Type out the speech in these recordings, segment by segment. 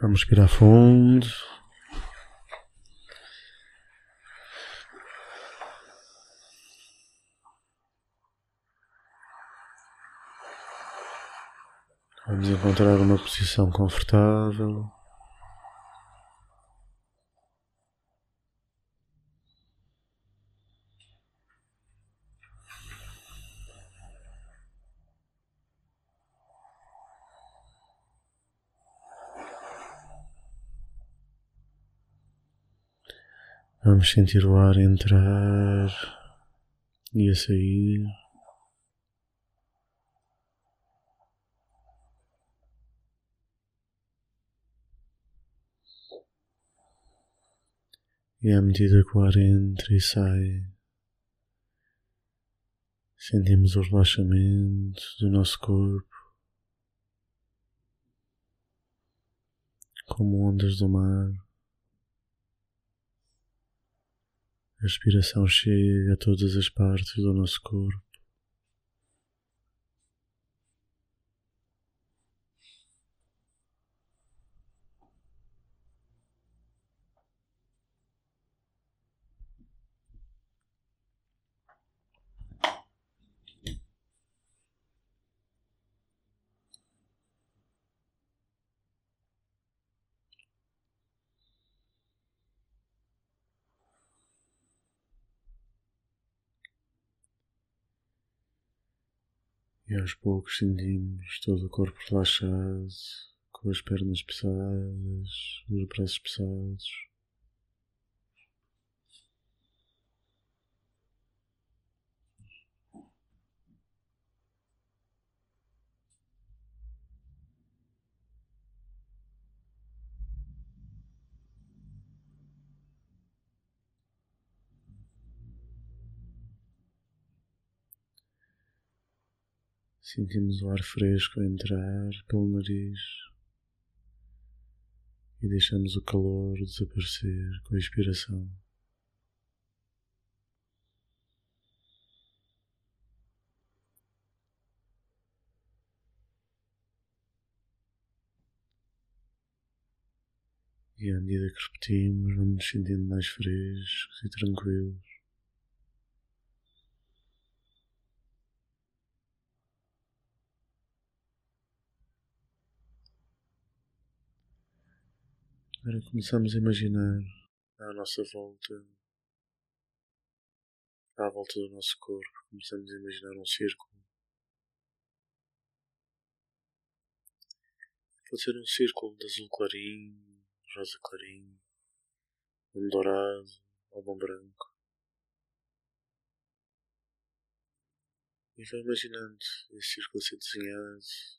Vamos respirar fundo. Vamos encontrar uma posição confortável. Vamos sentir o ar entrar e a sair. E à medida que o ar entra e sai, sentimos o relaxamento do nosso corpo, como ondas do mar. A respiração chega a todas as partes do nosso corpo. E aos poucos sentimos todo o corpo relaxado, com as pernas pesadas, os braços pesados. Sentimos o ar fresco entrar pelo nariz e deixamos o calor desaparecer com a expiração. E à medida que repetimos, vamos nos sentindo mais frescos e tranquilos. Agora começamos a imaginar à nossa volta, à volta do nosso corpo, começamos a imaginar um círculo. Pode ser um círculo de azul clarinho, rosa clarinho, um dourado ou um branco. E vai imaginando esse círculo ser desenhado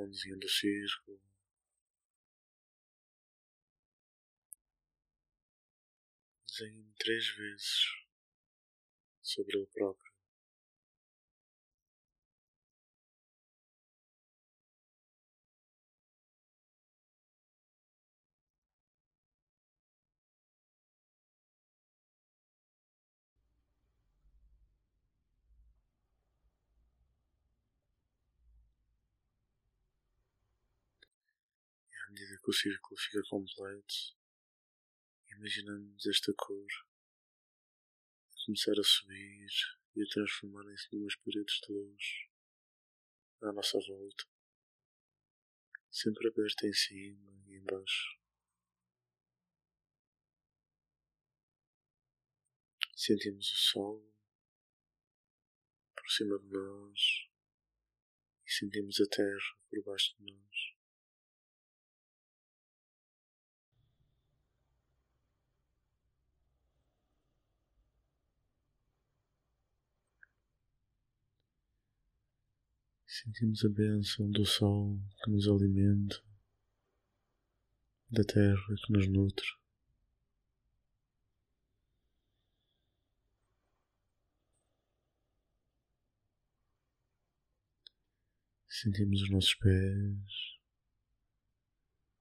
mãozinha do círculo. Desenhe três vezes sobre ele próprio. À medida que o círculo fica completo, imaginamos esta cor a começar a subir e a transformarem-se numas paredes de luz à nossa volta, sempre aberta em cima e embaixo. Sentimos o sol por cima de nós e sentimos a terra por baixo de nós. Sentimos a bênção do sol que nos alimenta, da terra que nos nutre. Sentimos os nossos pés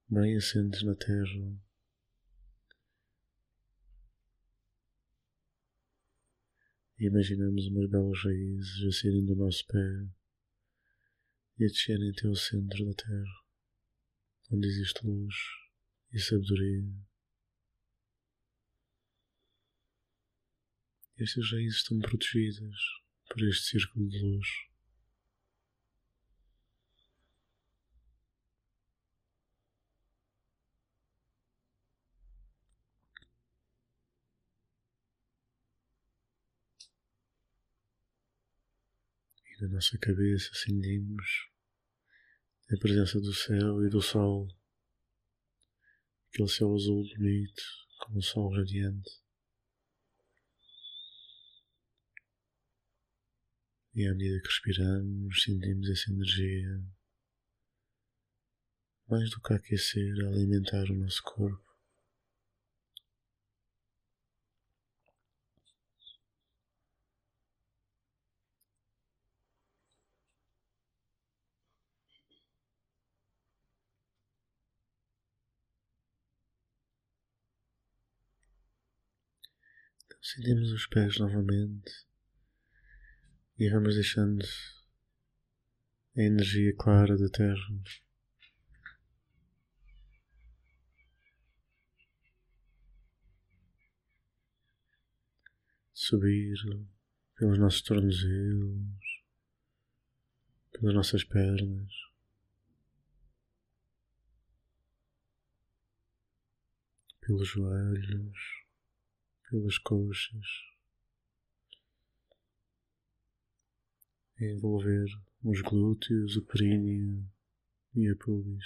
bem assentes na terra. E imaginamos umas belas raízes a saírem do nosso pé e a descerem até o centro da Terra, onde existe luz e sabedoria. Estas raízes estão protegidas por este círculo de luz. Na nossa cabeça sentimos a presença do céu e do sol, aquele céu azul bonito, com o sol radiante. E à medida que respiramos, sentimos essa energia, mais do que aquecer, alimentar o nosso corpo. Sentimos os pés novamente e vamos deixando a energia clara da Terra subir pelos nossos tornozelos, pelas nossas pernas. Pelos joelhos, pelas coxas, envolver os glúteos, o períneo e a pubis.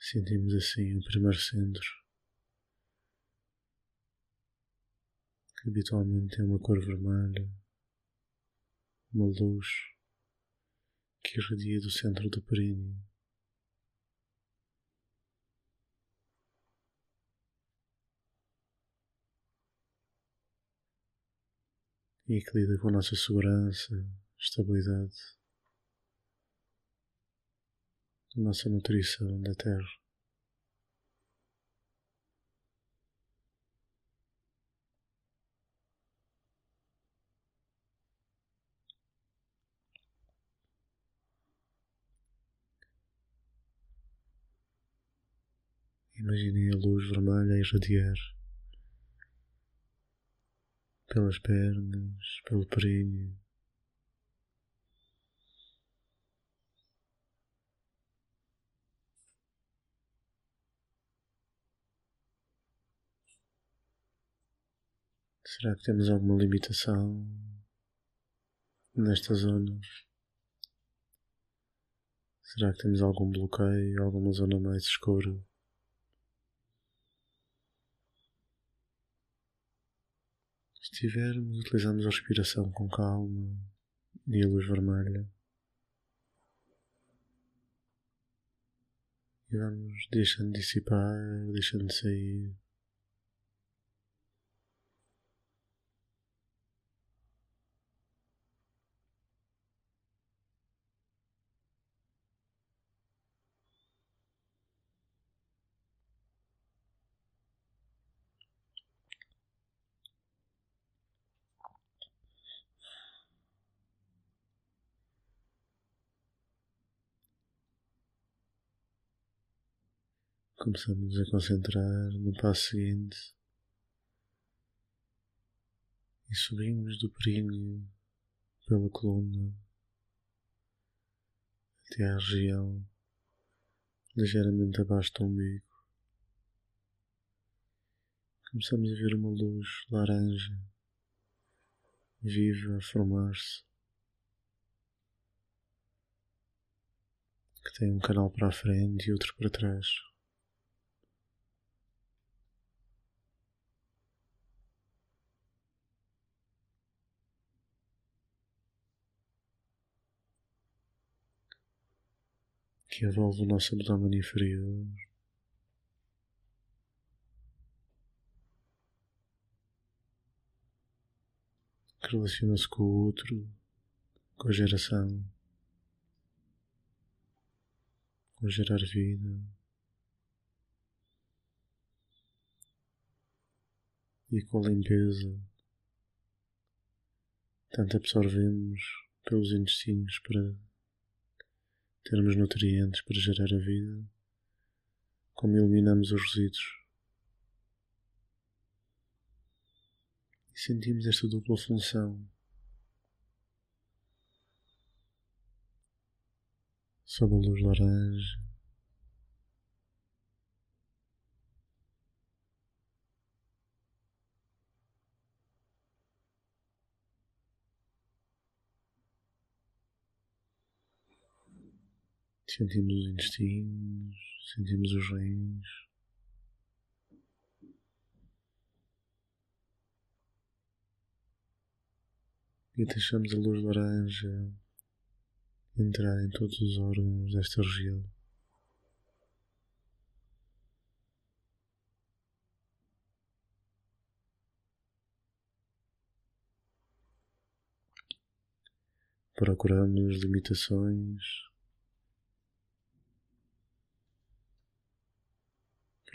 Sentimos assim o primeiro centro, que habitualmente tem uma cor vermelha, uma luz que irradia do centro do períneo. E que lida com a nossa segurança, estabilidade, a nossa nutrição da Terra. Imaginem a luz vermelha a irradiar pelas pernas, pelo períneo. Será que temos alguma limitação nesta zona? Será que temos algum bloqueio, alguma zona mais escura? Se tivermos, utilizamos a respiração com calma e a luz vermelha. E vamos deixando dissipar, deixando sair. Começamos a concentrar no passo seguinte e subimos do períneo pela coluna até à região ligeiramente abaixo do umbigo. Começamos a ver uma luz laranja viva a formar-se, que tem um canal para a frente e outro para trás. que envolve o nosso abdômen inferior. Que relaciona-se com o outro, com a geração, com gerar vida e com a limpeza. Tanto absorvemos pelos intestinos para termos nutrientes para gerar a vida, como eliminamos os resíduos. E sentimos esta dupla função. Sob a luz laranja, Sentimos os intestinos, sentimos os rins. E deixamos a luz laranja entrar em todos os órgãos desta região. Procuramos limitações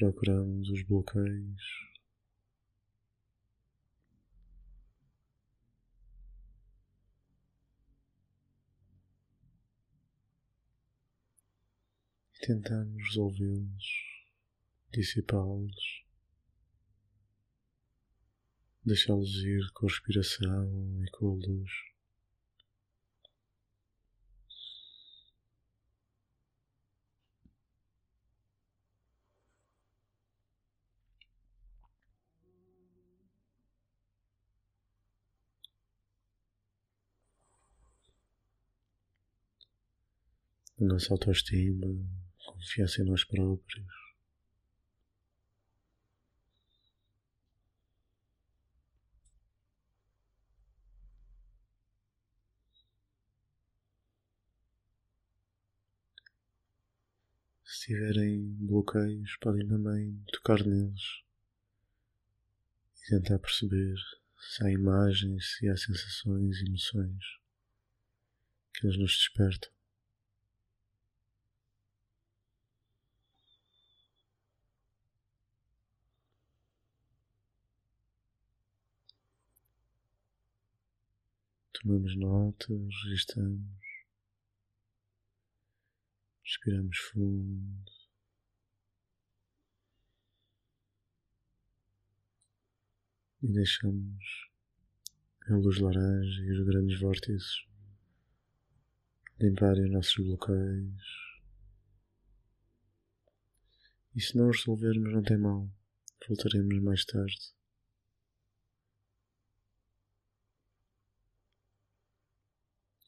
procuramos os bloqueios. E tentamos resolvê-los, dissipá-los, deixá-los ir com a respiração e com a luz. Nossa autoestima, confiança em nós próprios. Se tiverem bloqueios, podem também tocar neles e tentar perceber se há imagens, se há sensações, emoções que eles nos despertam. Tomamos nota, registramos, respiramos fundo. E deixamos a luz laranja e os grandes vórtices limparem os nossos bloqueios. E se não os resolvermos, não tem mal, voltaremos mais tarde.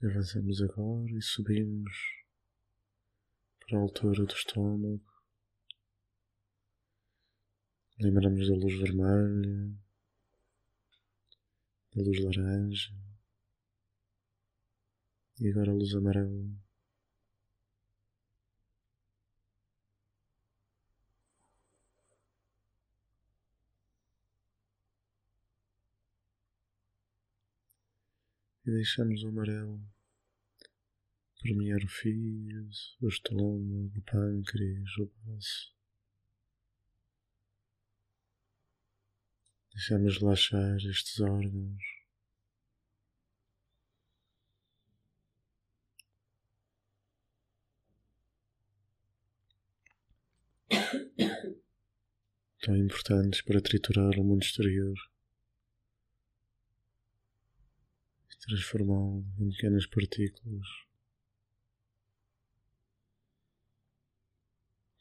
Avançamos agora e subimos para a altura do estômago. Lembramos da luz vermelha, da luz laranja e agora a luz amarela. E deixamos o amarelo permear o fígado, o estômago, o pâncreas, o baço. Deixamos relaxar estes órgãos. Tão importantes para triturar o mundo exterior transformá-lo em pequenas partículas.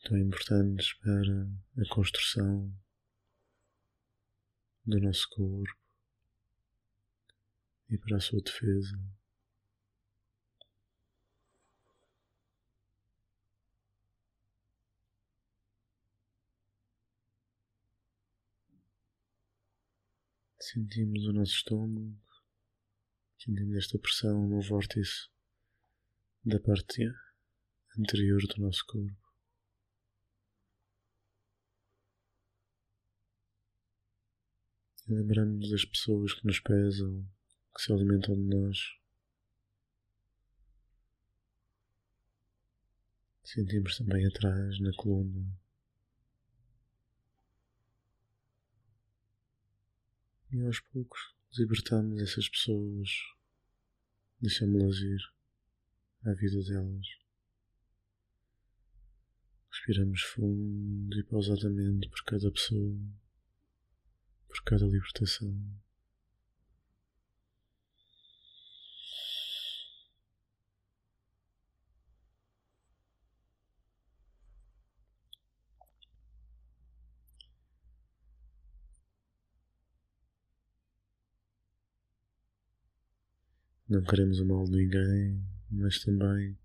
tão importantes para a construção do nosso corpo e para a sua defesa. Sentimos o nosso estômago, sentimos esta pressão no vórtice da parte anterior do nosso corpo. E lembramos das pessoas que nos pesam, que se alimentam de nós. Sentimos também atrás, na coluna, E aos poucos libertamos essas pessoas, deixamos-las ir à vida delas. Respiramos fundo e pausadamente por cada pessoa, por cada libertação. Não queremos o mal de ninguém, mas também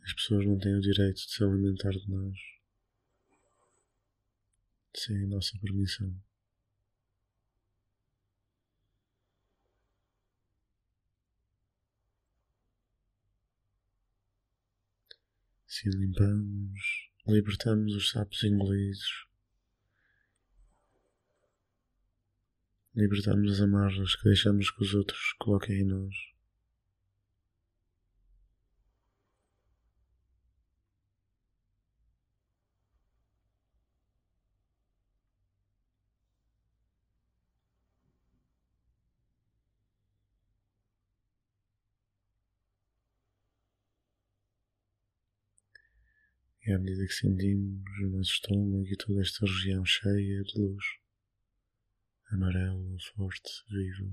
as pessoas não têm o direito de se alimentar de nós sem a nossa permissão. Se limpamos, libertamos os sapos engolidos libertarmos as amarras que deixamos que os outros coloquem em nós. E à medida que sentimos o nosso estômago e toda esta região cheia de luz, amarelo, forte, vivo.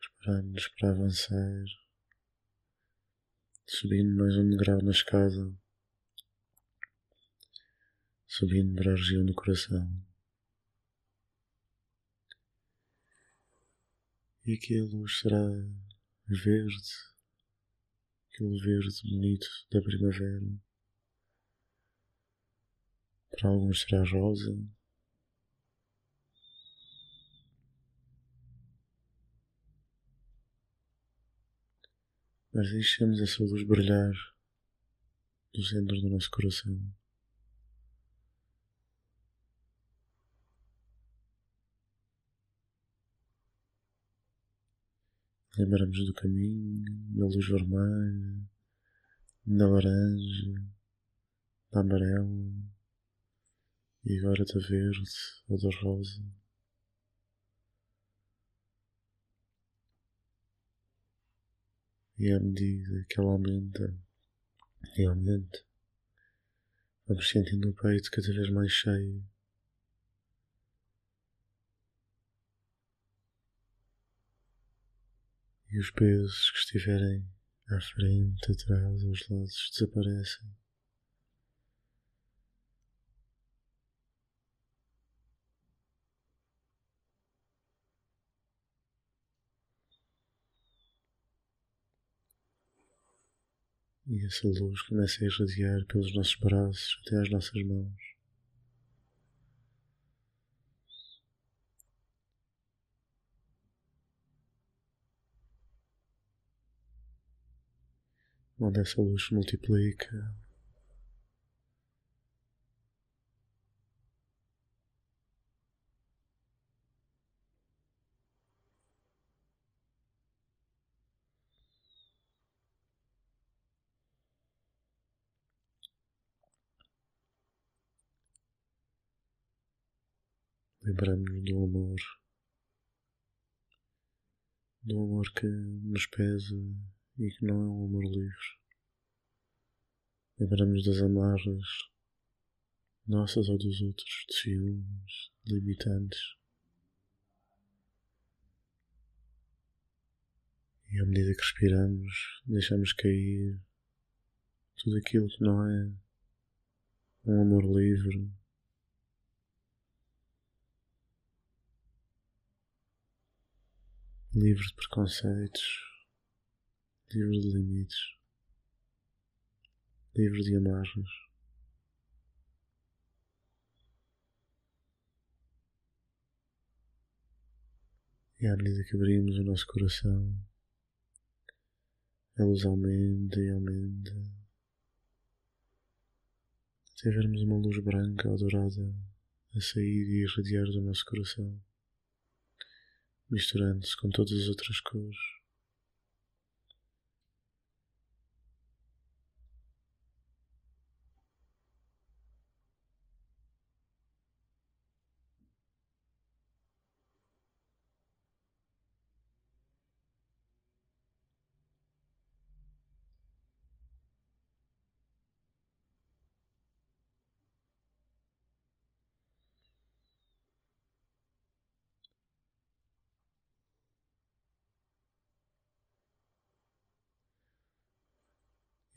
Preparando-nos para avançar, subindo mais um degrau na escada, subindo para a região do coração. E aqui a luz será verde, aquele verde bonito da primavera. Para alguns será rosa. Mas deixemos essa luz brilhar no centro do nosso coração. Lembramos do caminho, da luz vermelha, da laranja, da amarela e agora da verde ou da rosa. E à medida que ela aumenta e aumenta, vamos sentindo o peito cada vez mais cheio. E os pesos que estiverem à frente, atrás, aos lados desaparecem. E essa luz começa a irradiar pelos nossos braços até às nossas mãos. Onde essa luz multiplica. Lembramos-nos do amor, do amor que nos pesa e que não é um amor livre. Lembramos das amarras nossas ou dos outros, de ciúmes, limitantes. E à medida que respiramos, deixamos cair tudo aquilo que não é um amor livre. Livre de preconceitos, livre de limites, livre de amarras. E à medida que abrimos o nosso coração, a luz aumenta e aumenta, até vermos uma luz branca ou dourada a sair e irradiar do nosso coração, misturando-se com todas as outras cores.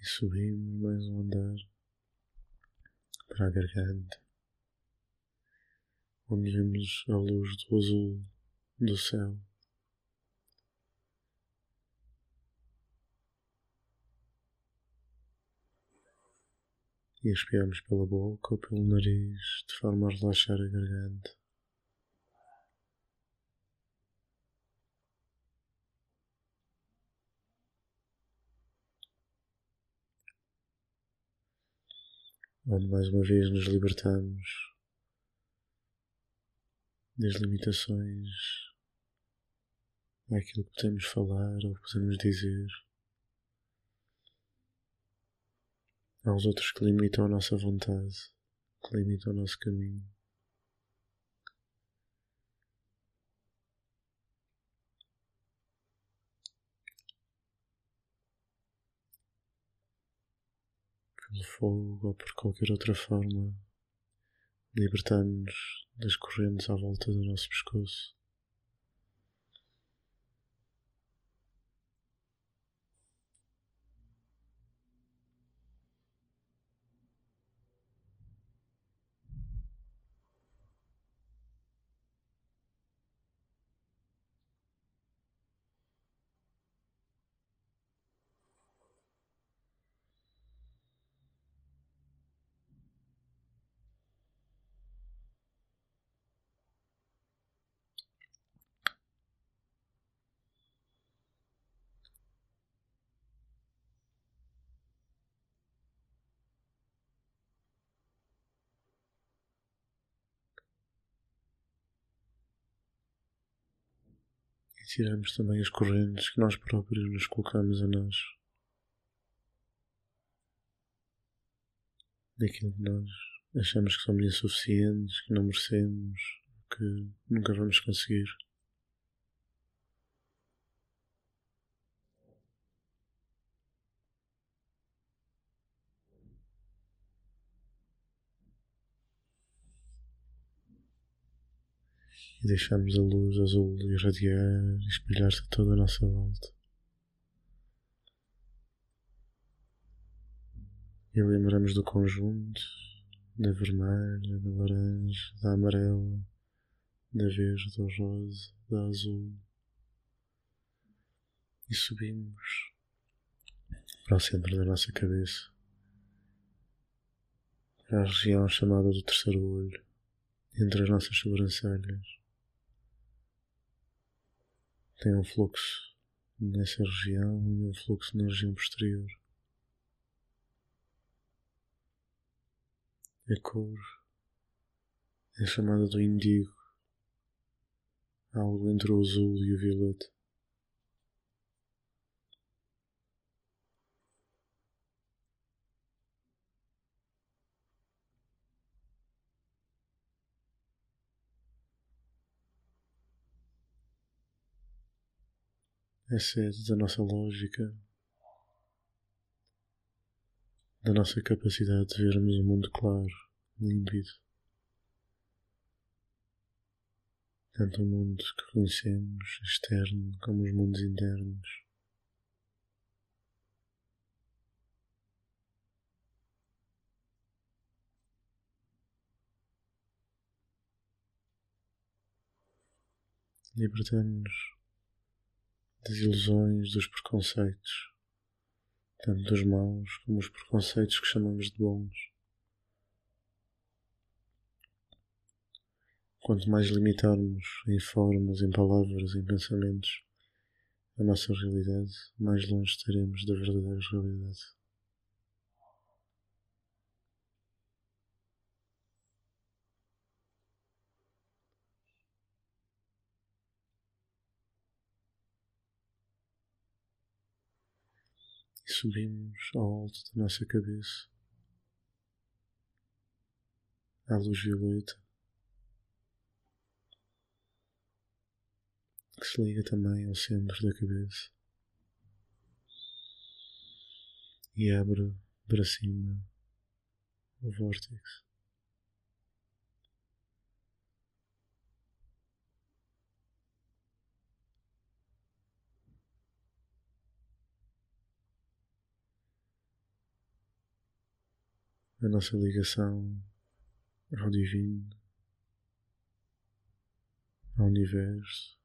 Subimos mais um andar para a garganta, onde vemos a luz do azul do céu. E espiamos pela boca ou pelo nariz de forma a relaxar a garganta. Onde mais uma vez nos libertamos das limitações àquilo que podemos falar ou podemos dizer, aos outros que limitam a nossa vontade, que limitam o nosso caminho. Pelo fogo ou por qualquer outra forma, libertando-nos das correntes à volta do nosso pescoço. Tiramos também as correntes que nós próprios nos colocamos a nós. Daquilo que nós achamos que somos insuficientes, que não merecemos, que nunca vamos conseguir. E deixamos a luz azul irradiar e espalhar-se toda a nossa volta. E lembramos do conjunto da vermelha, da laranja, da amarela, da verde, do rosa, da azul. E subimos para o centro da nossa cabeça, para a região chamada do terceiro olho, entre as nossas sobrancelhas tem um fluxo nessa região e um fluxo na região posterior. A cor é chamada do indigo, algo entre o azul e o violeta. É sede da nossa lógica, da nossa capacidade de vermos o mundo claro, límpido. Tanto o mundo que conhecemos, externo, como os mundos internos. Libertamos-nos das ilusões, dos preconceitos, tanto dos maus como os preconceitos que chamamos de bons. Quanto mais limitarmos em formas, em palavras, em pensamentos a nossa realidade, mais longe estaremos da verdadeira realidade. Subimos ao alto da nossa cabeça. À luz violeta. Que se liga também ao centro da cabeça. E abre para cima o vórtice. A nossa ligação ao divino, ao universo,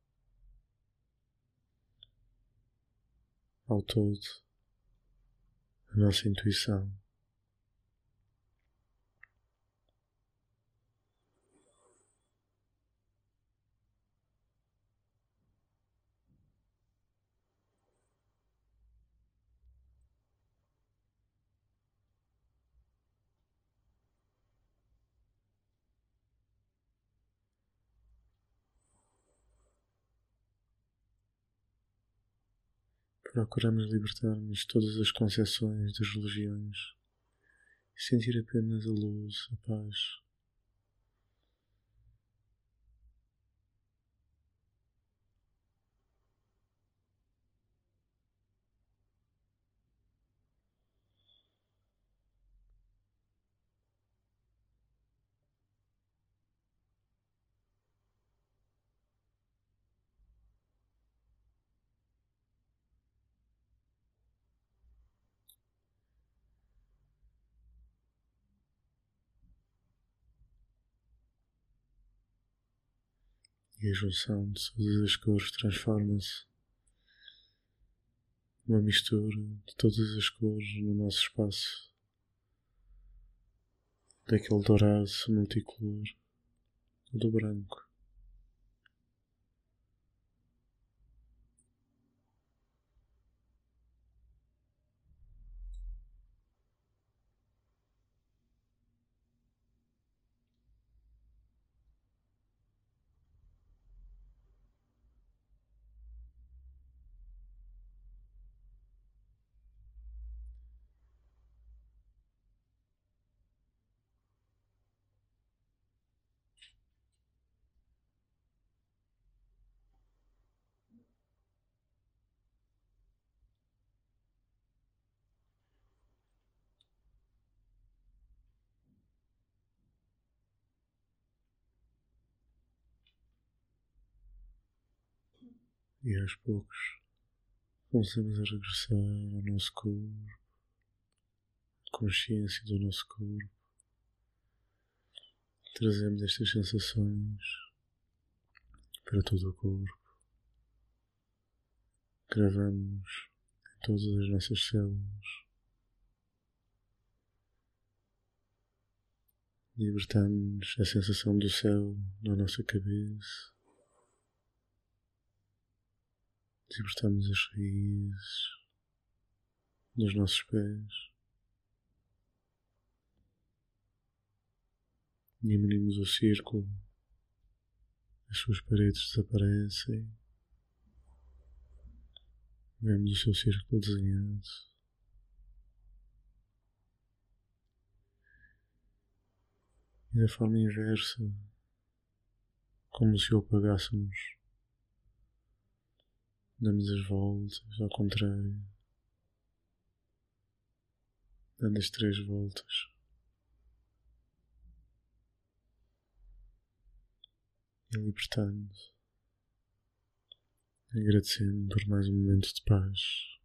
ao todo, a nossa intuição. Procuramos libertar-nos de todas as concepções das religiões e sentir apenas a luz, a paz. E a junção de todas as cores transforma-se numa mistura de todas as cores no nosso espaço, daquele dourado multicolor do branco. E aos poucos começamos a regressar ao nosso corpo, consciência do nosso corpo. Trazemos estas sensações para todo o corpo. Gravamos em todas as nossas células. Libertamos a sensação do céu na nossa cabeça. Libertamos as raízes dos nossos pés. Diminuímos o círculo, as suas paredes desaparecem. Vemos o seu círculo desenhado. E da forma inversa, como se o apagássemos damos as voltas ao contrário, dando as três voltas. E libertando, agradecendo por mais um momento de paz.